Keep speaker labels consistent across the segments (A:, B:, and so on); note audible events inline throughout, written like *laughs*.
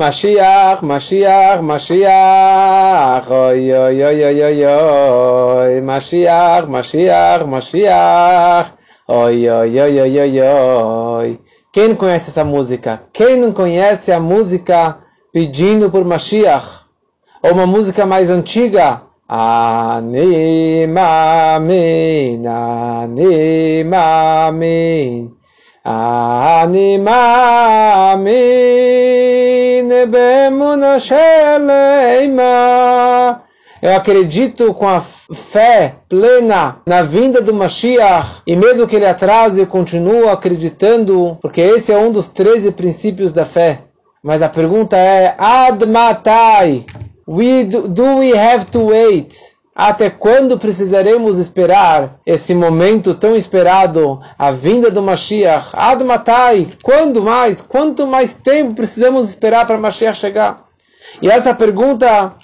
A: Mashiach, Mashiach, Mashiach, oi, oi, oi, oi, oi, oi, Mashiach, Mashiach, Mashiach, oi, oi, oi, oi, oi, oi. Quem não conhece essa música? Quem não conhece a música pedindo por Mashiach? Ou uma música mais antiga? Ani mamin, ani Eu acredito com a fé plena na vinda do Mashiach, e mesmo que ele atrase, eu continuo acreditando, porque esse é um dos 13 princípios da fé. Mas a pergunta é: Ad matai? We do we have to wait? Até quando precisaremos esperar esse momento tão esperado, a vinda do Mashiach? Ad matai? Quando mais? Quanto mais tempo precisamos esperar para Mashiach chegar? E essa pergunta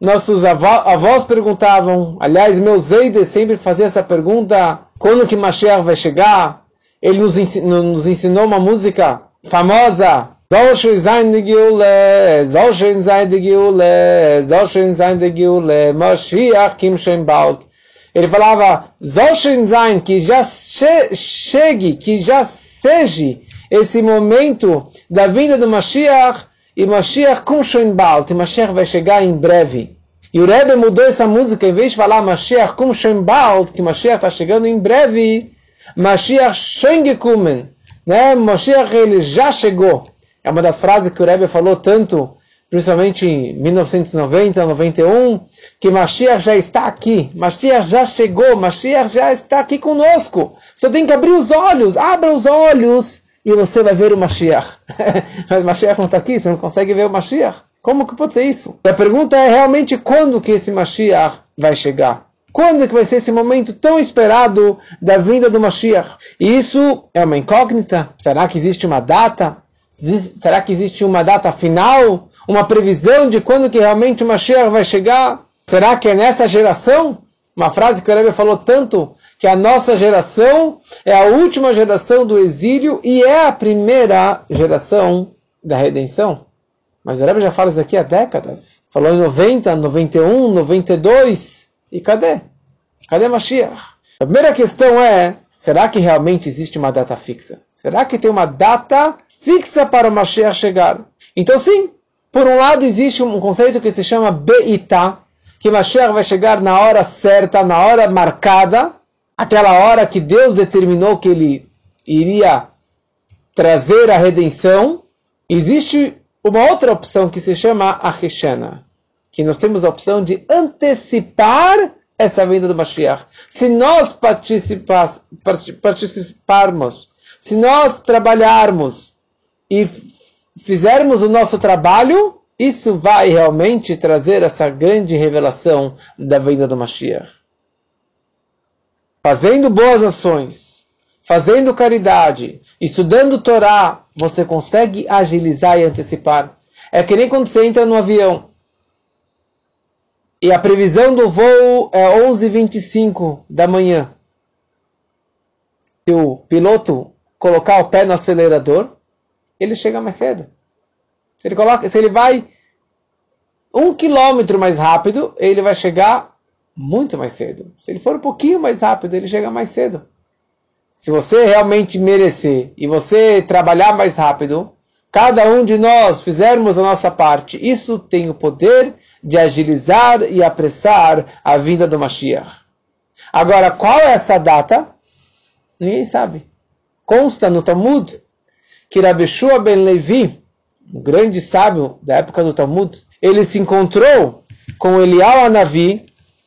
A: nossos avós perguntavam, aliás, meu Zeide sempre fazia essa pergunta, quando que Mashiach vai chegar? Ele nos ensinou uma música famosa, Soll schön sein die Geule, soll schön sein die Geule, soll sein die Geule, Mashiach kim schön bald. Ele falava, soll sein, que já chegue, que já seja esse momento da vinda do Mashiach, e Mashiach kum schön bald, e Mashiach vai chegar em breve. E o Rebbe mudou essa música, em vez de falar Mashiach kum schön bald, que Mashiach está chegando em breve, Mashiach schön gekommen, né? Mashiach ele já chegou. É uma das frases que o Rebbe falou tanto, principalmente em 1990, 91, que Mashiach já está aqui, Mashiach já chegou, Mashiach já está aqui conosco. Só tem que abrir os olhos, abra os olhos e você vai ver o Mashiach. Mas *laughs* Mashiach não está aqui, você não consegue ver o Mashiach. Como que pode ser isso? A pergunta é realmente quando que esse Mashiach vai chegar? Quando que vai ser esse momento tão esperado da vinda do Mashiach? E isso é uma incógnita? Será que existe uma data? Será que existe uma data final? Uma previsão de quando que realmente o Mashiach vai chegar? Será que é nessa geração? Uma frase que o Rebbe falou tanto, que a nossa geração é a última geração do exílio e é a primeira geração da redenção. Mas o Rebbe já fala isso aqui há décadas. Falou em 90, 91, 92. E cadê? Cadê Mashiach? A primeira questão é, será que realmente existe uma data fixa? Será que tem uma data fixa para o Mashiach chegar. Então, sim, por um lado existe um conceito que se chama Beitá, que Mashiach vai chegar na hora certa, na hora marcada, aquela hora que Deus determinou que ele iria trazer a redenção. Existe uma outra opção que se chama Ahishena, que nós temos a opção de antecipar essa vinda do Mashiach. Se nós participarmos, se nós trabalharmos e fizermos o nosso trabalho, isso vai realmente trazer essa grande revelação da vinda do Mashiach. Fazendo boas ações, fazendo caridade, estudando Torá, você consegue agilizar e antecipar. É que nem quando você entra no avião. E a previsão do voo é 11h25 da manhã. Se o piloto colocar o pé no acelerador, ele chega mais cedo. Se ele, coloca, se ele vai um quilômetro mais rápido, ele vai chegar muito mais cedo. Se ele for um pouquinho mais rápido, ele chega mais cedo. Se você realmente merecer e você trabalhar mais rápido, cada um de nós fizermos a nossa parte, isso tem o poder de agilizar e apressar a vinda do Mashiach. Agora, qual é essa data? Ninguém sabe. Consta no Talmud que Rabeshua ben Levi, um grande sábio da época do Talmud, ele se encontrou com Elial Anavi,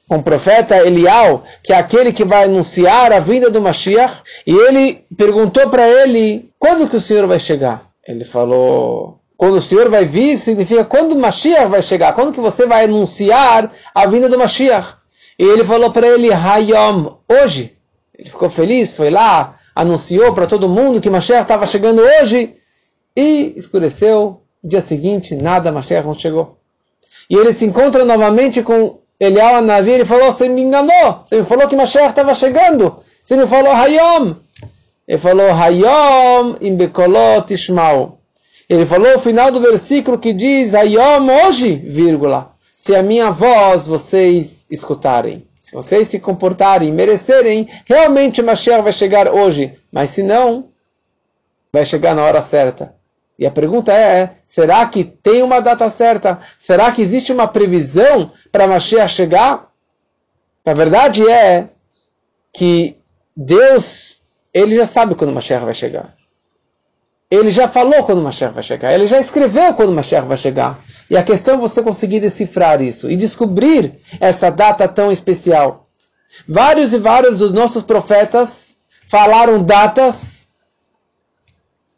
A: com o profeta Elial, que é aquele que vai anunciar a vinda do Mashiach, e ele perguntou para ele, quando que o Senhor vai chegar? Ele falou, quando o Senhor vai vir, significa quando o Mashiach vai chegar, quando que você vai anunciar a vinda do Mashiach? E ele falou para ele, Hayom, hoje. Ele ficou feliz, foi lá, anunciou para todo mundo que Mashiach estava chegando hoje e escureceu. No dia seguinte, nada, Mashiach não chegou. E ele se encontra novamente com Elial Anavi e falou, você me enganou, você me falou que Mashiach estava chegando, você me falou Hayom. Ele falou Hayom im bekolot ishmau. Ele falou o final do versículo que diz, Ayom hoje, vírgula, se a minha voz vocês escutarem. Se vocês se comportarem, merecerem, realmente Mashiach vai chegar hoje. Mas se não, vai chegar na hora certa. E a pergunta é: será que tem uma data certa? Será que existe uma previsão para Mashiach chegar? A verdade é que Deus, ele já sabe quando Mashiach vai chegar. Ele já falou quando Mashiach vai chegar. Ele já escreveu quando Mashiach vai chegar. E a questão é você conseguir decifrar isso e descobrir essa data tão especial. Vários e vários dos nossos profetas falaram datas.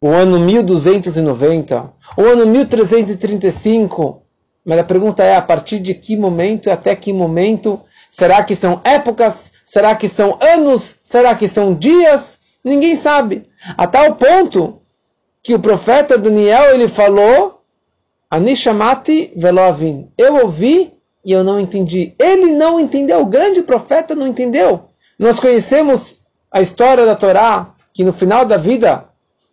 A: O ano 1290, o ano 1335. Mas a pergunta é: a partir de que momento e até que momento? Será que são épocas? Será que são anos? Será que são dias? Ninguém sabe. A tal ponto que o profeta Daniel ele falou Anishamati veloavin. Eu ouvi e eu não entendi. Ele não entendeu. O grande profeta não entendeu. Nós conhecemos a história da Torá que no final da vida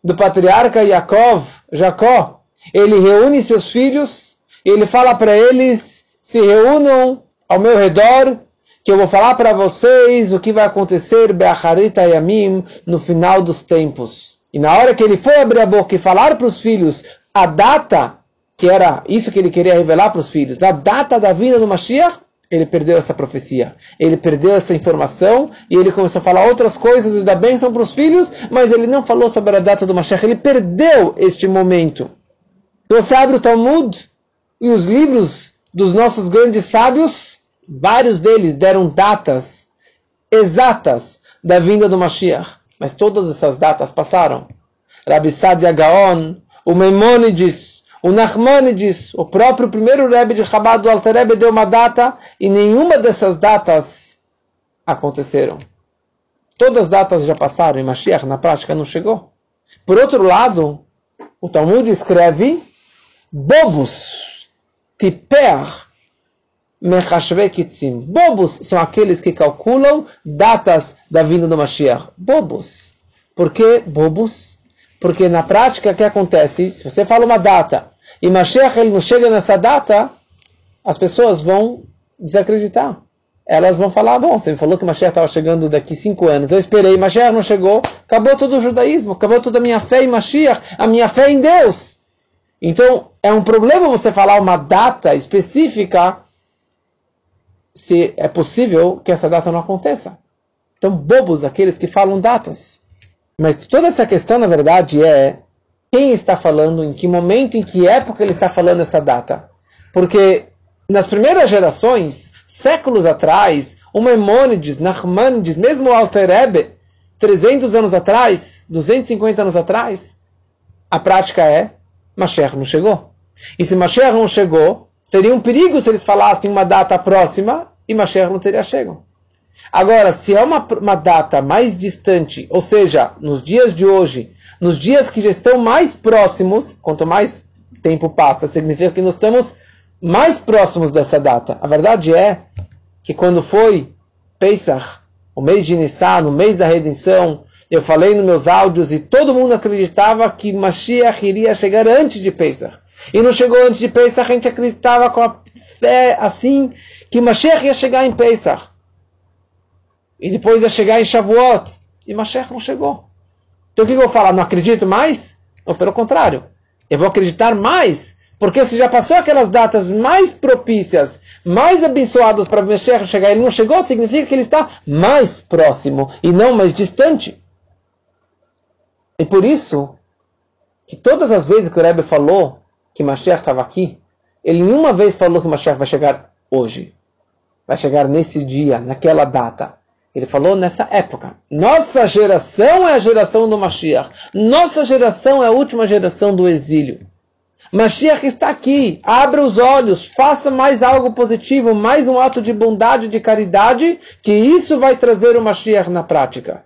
A: do patriarca Yaakov, Jacó, ele reúne seus filhos e ele fala para eles: se reúnam ao meu redor, que eu vou falar para vocês o que vai acontecer Be'acharita Yamim no final dos tempos. E na hora que ele foi abrir a boca e falar para os filhos a data, que era isso que ele queria revelar para os filhos, a data da vinda do Mashiach, ele perdeu essa profecia, ele perdeu essa informação e ele começou a falar outras coisas e dar bênção para os filhos, mas ele não falou sobre a data do Mashiach, ele perdeu este momento. Então você abre o Talmud e os livros dos nossos grandes sábios, vários deles deram datas exatas da vinda do Mashiach. Mas todas essas datas passaram. Rabi Sadia Gaon, o Maimonides, o Nachmanides, o próprio primeiro Rebbe de Chabad do Alter Rebbe deu uma data e nenhuma dessas datas aconteceram. Todas as datas já passaram e Mashiach na prática não chegou. Por outro lado, o Talmud escreve bobos, tiper, Mechashvekitzim. Bobos são aqueles que calculam datas da vinda do Mashiach. Bobos. Por que bobos? Porque na prática o que acontece? Se você fala uma data e Mashiach ele não chega nessa data, as pessoas vão desacreditar. Elas vão falar, bom, você me falou que Mashiach estava chegando daqui cinco anos, eu esperei, Mashiach não chegou, acabou todo o judaísmo, acabou toda a minha fé em Mashiach, a minha fé em Deus. Então, é um problema você falar uma data específica se é possível que essa data não aconteça. Então, bobos aqueles que falam datas. Mas toda essa questão, na verdade, é quem está falando, em que momento, em que época ele está falando essa data. Porque nas primeiras gerações, séculos atrás, o Maimônides, Nachmanides, mesmo o Alter Ebe, 300 anos atrás, 250 anos atrás, a prática é, Mashiach não chegou. E se Mashiach não chegou, Seria um perigo se eles falassem uma data próxima e Mashiach não teria chego. Agora, se é uma, uma data mais distante, ou seja, nos dias de hoje, nos dias que já estão mais próximos, quanto mais tempo passa, significa que nós estamos mais próximos dessa data. A verdade é que quando foi Pesach, o mês de Nissan, no mês da redenção, eu falei nos meus áudios e todo mundo acreditava que Mashiach iria chegar antes de Pesach. E não chegou antes de Pesach, a gente acreditava com a fé assim que Mashiach ia chegar em Pesach. E depois ia chegar em Shavuot. E Mashiach não chegou. Então o que eu vou falar? Não acredito mais? Ou pelo contrário, eu vou acreditar mais. Porque se já passou aquelas datas mais propícias, mais abençoadas para Mashiach chegar, ele não chegou, significa que ele está mais próximo e não mais distante. E por isso, que todas as vezes que o Rebbe falou que Mashiach estava aqui, ele nenhuma vez falou que Mashiach vai chegar hoje. Vai chegar nesse dia, naquela data. Ele falou nessa época. Nossa geração é a geração do Mashiach. Nossa geração é a última geração do exílio. Mashiach está aqui. Abra os olhos. Faça mais algo positivo. Mais um ato de bondade, de caridade. Que isso vai trazer o Mashiach na prática.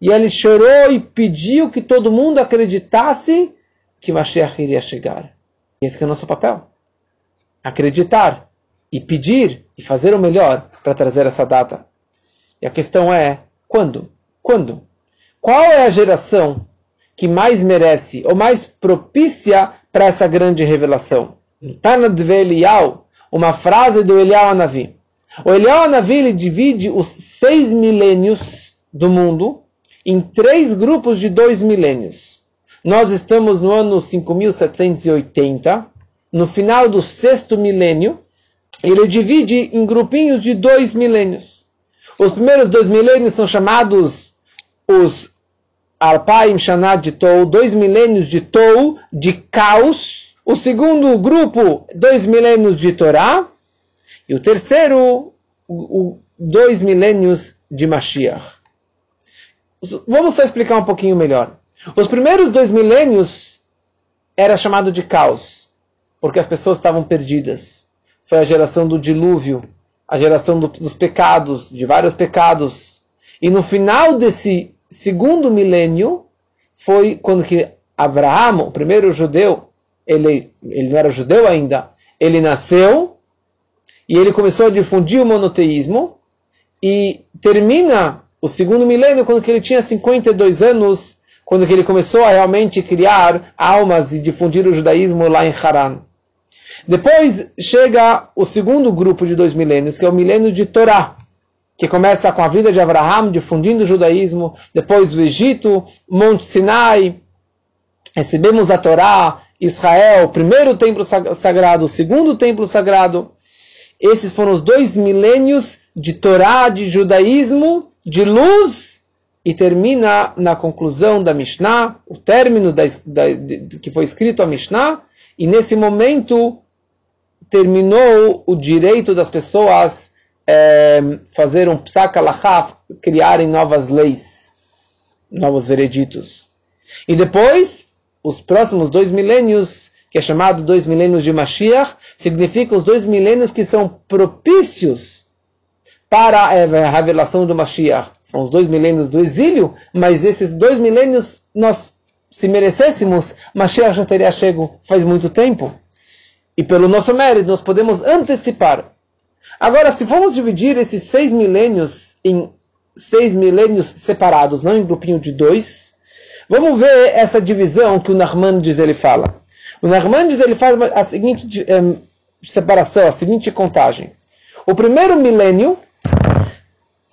A: E ele chorou e pediu que todo mundo acreditasse que Mashiach iria chegar. Esse é o nosso papel. Acreditar e pedir e fazer o melhor para trazer essa data. E a questão é, quando? Quando? Qual é a geração que mais merece ou mais propícia para essa grande revelação. Tanad Elial, uma frase do Elial Anavi. O Elial Anavi ele divide os seis milênios do mundo em três grupos de dois milênios. Nós estamos no ano 5780, no final do sexto milênio, ele divide em grupinhos de dois milênios. Os primeiros dois milênios são chamados os Alpaim Shanad de Tou, dois milênios de Tou, de caos. O segundo grupo, dois milênios de Torá. E o terceiro, o, o, dois milênios de Mashiach. Vamos só explicar um pouquinho melhor. Os primeiros dois milênios era chamado de caos, porque as pessoas estavam perdidas. Foi a geração do dilúvio, a geração do, dos pecados, de vários pecados. E no final desse segundo milênio foi quando que Abraão, o primeiro judeu, ele, ele não era judeu ainda, ele nasceu e ele começou a difundir o monoteísmo e termina o segundo milênio quando ele tinha 52 anos, quando que ele começou a realmente criar almas e difundir o judaísmo lá em Haran. Depois chega o segundo grupo de dois milênios, que é o milênio de Torá que começa com a vida de Abraham, difundindo o judaísmo, depois o Egito, Monte Sinai, recebemos a Torá, Israel, primeiro templo sagrado, segundo templo sagrado. Esses foram os dois milênios de Torá, de judaísmo, de luz, e termina na conclusão da Mishnah, o término da, da, de, que foi escrito a Mishnah, e nesse momento terminou o direito das pessoas é, fazer um psak criarem novas leis, novos vereditos. E depois, os próximos dois milênios, que é chamado dois milênios de Mashiach, significam os dois milênios que são propícios para a revelação do Mashiach. São os dois milênios do exílio, mas esses dois milênios, nós, se merecêssemos, Mashiach já teria chego faz muito tempo. E pelo nosso mérito, nós podemos antecipar Agora, se formos dividir esses seis milênios em seis milênios separados, não em grupinho de dois, vamos ver essa divisão que o Narmandes ele fala. O Narmandes ele faz a seguinte um, separação, a seguinte contagem. O primeiro milênio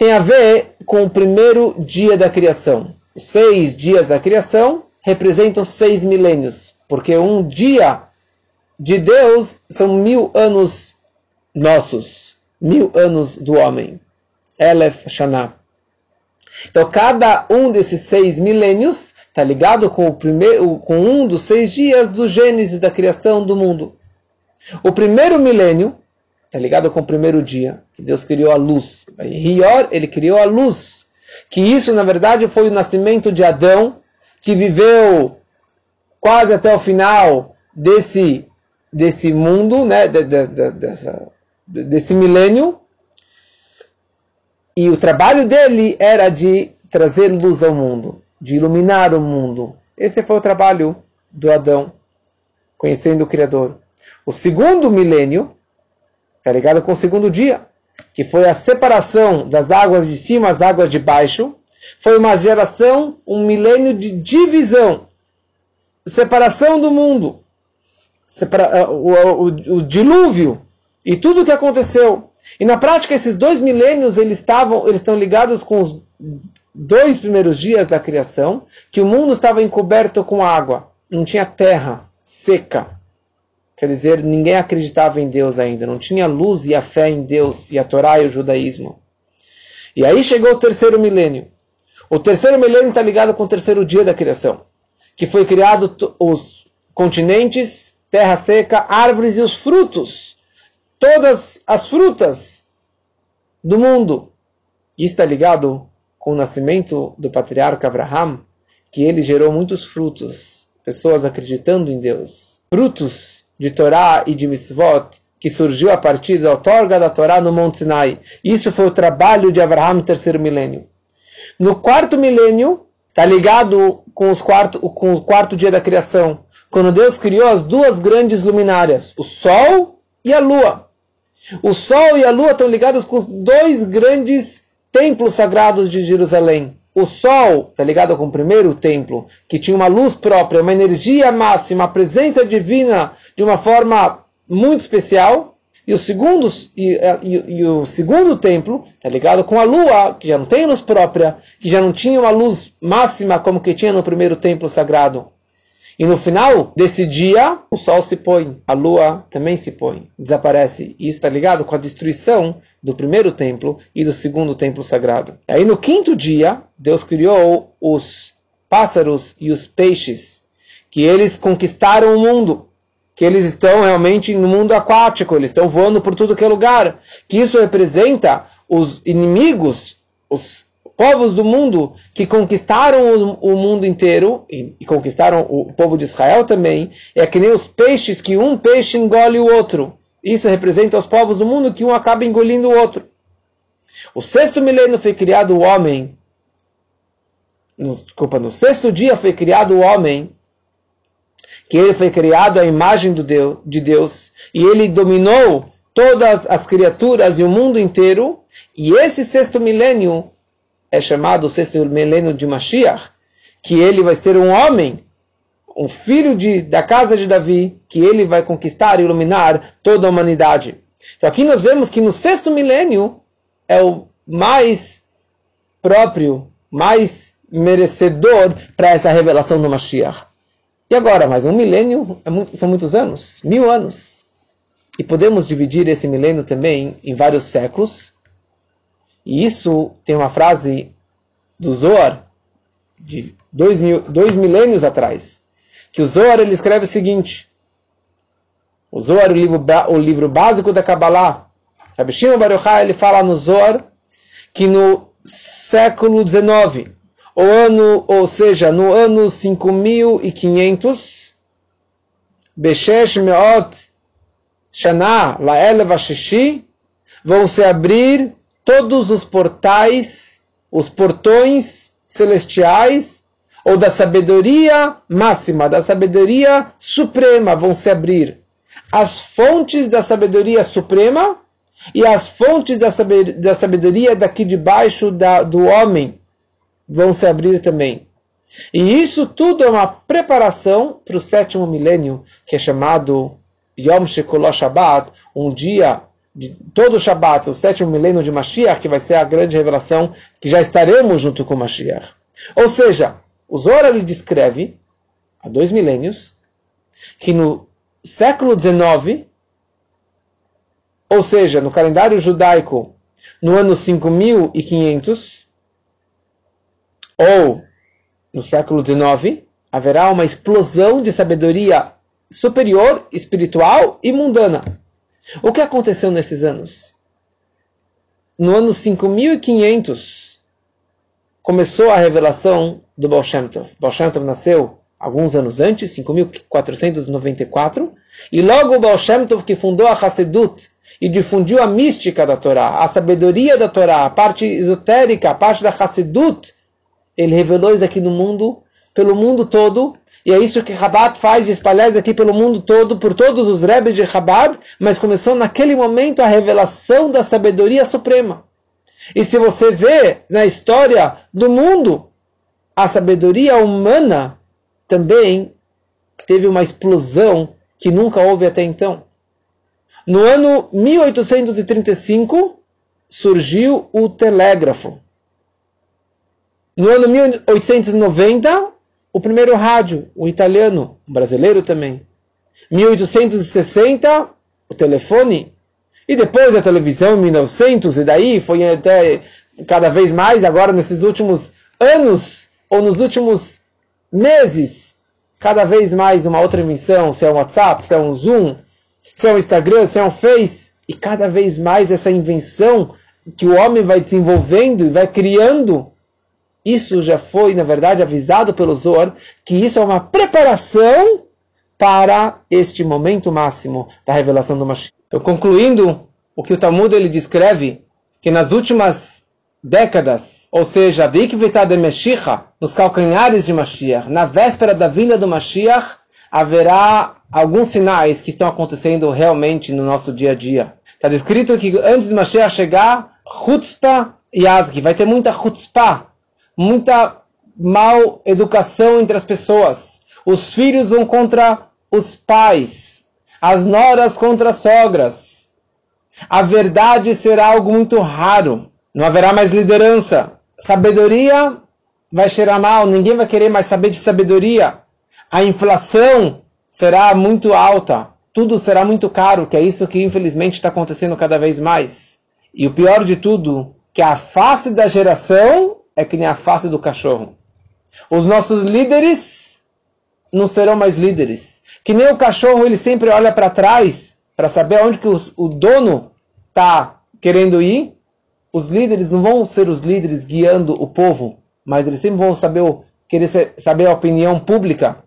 A: tem a ver com o primeiro dia da criação. Os seis dias da criação representam seis milênios, porque um dia de Deus são mil anos nossos, mil anos do homem. Elef Shana. Então, cada um desses seis milênios está ligado com, o primeiro, com um dos seis dias do Gênesis da criação do mundo. O primeiro milênio está ligado com o primeiro dia, que Deus criou a luz. Rior, ele criou a luz. Que isso, na verdade, foi o nascimento de Adão, que viveu quase até o final desse, desse mundo, né, de, de, de, dessa desse milênio. E o trabalho dele era de trazer luz ao mundo, de iluminar o mundo. Esse foi o trabalho do Adão, conhecendo o Criador. O segundo milênio está ligado com o segundo dia, que foi a separação das águas de cima às águas de baixo. Foi uma geração, um milênio de divisão, separação do mundo, separa, o, o, o dilúvio e tudo o que aconteceu. E na prática, esses dois milênios eles estavam, eles estão ligados com os dois primeiros dias da criação, que o mundo estava encoberto com água, não tinha terra seca. Quer dizer, ninguém acreditava em Deus ainda, não tinha luz e a fé em Deus e a Torá e o judaísmo. E aí chegou o terceiro milênio. O terceiro milênio está ligado com o terceiro dia da criação, que foi criado os continentes, terra seca, árvores e os frutos todas as frutas do mundo. Isso está ligado com o nascimento do patriarca Abraham, que ele gerou muitos frutos, pessoas acreditando em Deus. Frutos de Torá e de Mitzvot, que surgiu a partir da outorga da Torá no Monte Sinai. Isso foi o trabalho de Abraham no terceiro milênio. No quarto milênio, está ligado com, os quarto, com o quarto dia da criação, quando Deus criou as duas grandes luminárias, o Sol e a Lua. O Sol e a Lua estão ligados com os dois grandes templos sagrados de Jerusalém, o sol está ligado com o primeiro templo, que tinha uma luz própria, uma energia máxima, uma presença divina de uma forma muito especial. E o segundo, e, e, e o segundo templo está ligado com a lua, que já não tem luz própria, que já não tinha uma luz máxima como que tinha no primeiro templo sagrado. E no final desse dia, o sol se põe, a lua também se põe, desaparece. E isso está ligado com a destruição do primeiro templo e do segundo templo sagrado. Aí no quinto dia, Deus criou os pássaros e os peixes, que eles conquistaram o mundo, que eles estão realmente no mundo aquático, eles estão voando por tudo que é lugar, que isso representa os inimigos, os povos do mundo que conquistaram o, o mundo inteiro e, e, conquistaram o povo de Israel também, é que nem os peixes que um peixe engole o outro. Isso representa os povos do mundo que um acaba engolindo o outro. O sexto milênio foi criado o homem. No, desculpa, no sexto dia foi criado o homem, que ele foi criado à imagem do Deus, de Deus, e ele dominou todas as criaturas e o mundo inteiro. E esse sexto milênio é chamado o sexto milênio de Mashiach, que ele vai ser um homem, um filho de, da casa de Davi, que ele vai conquistar e iluminar toda a humanidade. Então aqui nós vemos que no sexto milênio é o mais próprio, mais merecedor para essa revelação do Mashiach. E agora, mais um milênio é muito, são muitos anos, mil anos. E podemos dividir esse milênio também em vários séculos, e isso tem uma frase do Zohar, de dois, mil, dois milênios atrás, que o Zohar ele escreve o seguinte, o Zohar, o livro, o livro básico da Kabbalah, Rabbi Shimon Baruch ele fala no Zohar que no século XIX, o ano, ou seja, no ano 5500, Beshesh Meot Shana Lael Vashishi, vão se abrir todos os portais, os portões celestiais ou da sabedoria máxima, da sabedoria suprema vão se abrir. As fontes da sabedoria suprema e as fontes da sabedoria daqui de baixo da, do homem vão se abrir também. E isso tudo é uma preparação para o sétimo milênio, que é chamado Yom Shekolah Shabbat, um dia de todo o Shabat, o sétimo milênio de Mashiach, que vai ser a grande revelação, que já estaremos junto com Mashiach. Ou seja, o Zohar ele descreve, há dois milênios, que no século XIX, ou seja, no calendário judaico, no ano 5500, ou no século XIX, haverá uma explosão de sabedoria superior, espiritual e mundana. O que aconteceu nesses anos? No ano 5500 começou a revelação do Baal Shem Tov. Baal Shem Tov nasceu alguns anos antes, 5494, e logo o Baal Shem Tov que fundou a Hassedut e difundiu a mística da Torá, a sabedoria da Torá, a parte esotérica, a parte da Hassedut, ele revelou isso aqui no mundo, pelo mundo todo, e é isso que Chabad faz de espalhar aqui pelo mundo todo, por todos os rebes de Chabad, mas começou naquele momento a revelação da sabedoria suprema. E se você vê na história do mundo, a sabedoria humana também teve uma explosão que nunca houve até então. No ano 1835 surgiu o telégrafo. No ano 1890 o primeiro rádio, o italiano, o brasileiro também. 1860, o telefone. E depois a televisão, 1900, e daí foi até cada vez mais, agora nesses últimos anos, ou nos últimos meses, cada vez mais uma outra emissão, se é um WhatsApp, se é um Zoom, se é um Instagram, se é um Face, e cada vez mais essa invenção que o homem vai desenvolvendo e vai criando isso já foi, na verdade, avisado pelo Zohar, que isso é uma preparação para este momento máximo da revelação do Mashiach. Então, concluindo o que o Talmud ele descreve, que nas últimas décadas, ou seja, de nos calcanhares de Mashiach, na véspera da vinda do Mashiach, haverá alguns sinais que estão acontecendo realmente no nosso dia a dia. Está descrito que antes de Mashiach chegar, chutzpah yazgi, vai ter muita chutzpah, muita mal educação entre as pessoas. Os filhos vão contra os pais, as noras contra as sogras. A verdade será algo muito raro. Não haverá mais liderança. Sabedoria vai cheirar mal, ninguém vai querer mais saber de sabedoria. A inflação será muito alta, tudo será muito caro, que é isso que infelizmente está acontecendo cada vez mais. E o pior de tudo, que a face da geração é que nem a face do cachorro. Os nossos líderes não serão mais líderes. Que nem o cachorro, ele sempre olha para trás para saber onde que o, o dono está querendo ir. Os líderes não vão ser os líderes guiando o povo, mas eles sempre vão saber, querer saber a opinião pública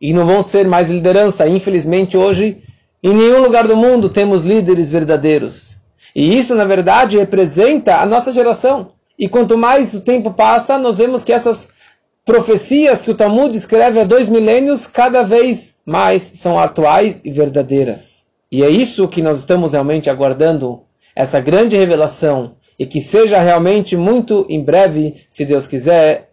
A: e não vão ser mais liderança. Infelizmente, hoje, em nenhum lugar do mundo temos líderes verdadeiros. E isso, na verdade, representa a nossa geração. E quanto mais o tempo passa, nós vemos que essas profecias que o Talmud escreve há dois milênios, cada vez mais são atuais e verdadeiras. E é isso que nós estamos realmente aguardando, essa grande revelação, e que seja realmente muito em breve, se Deus quiser,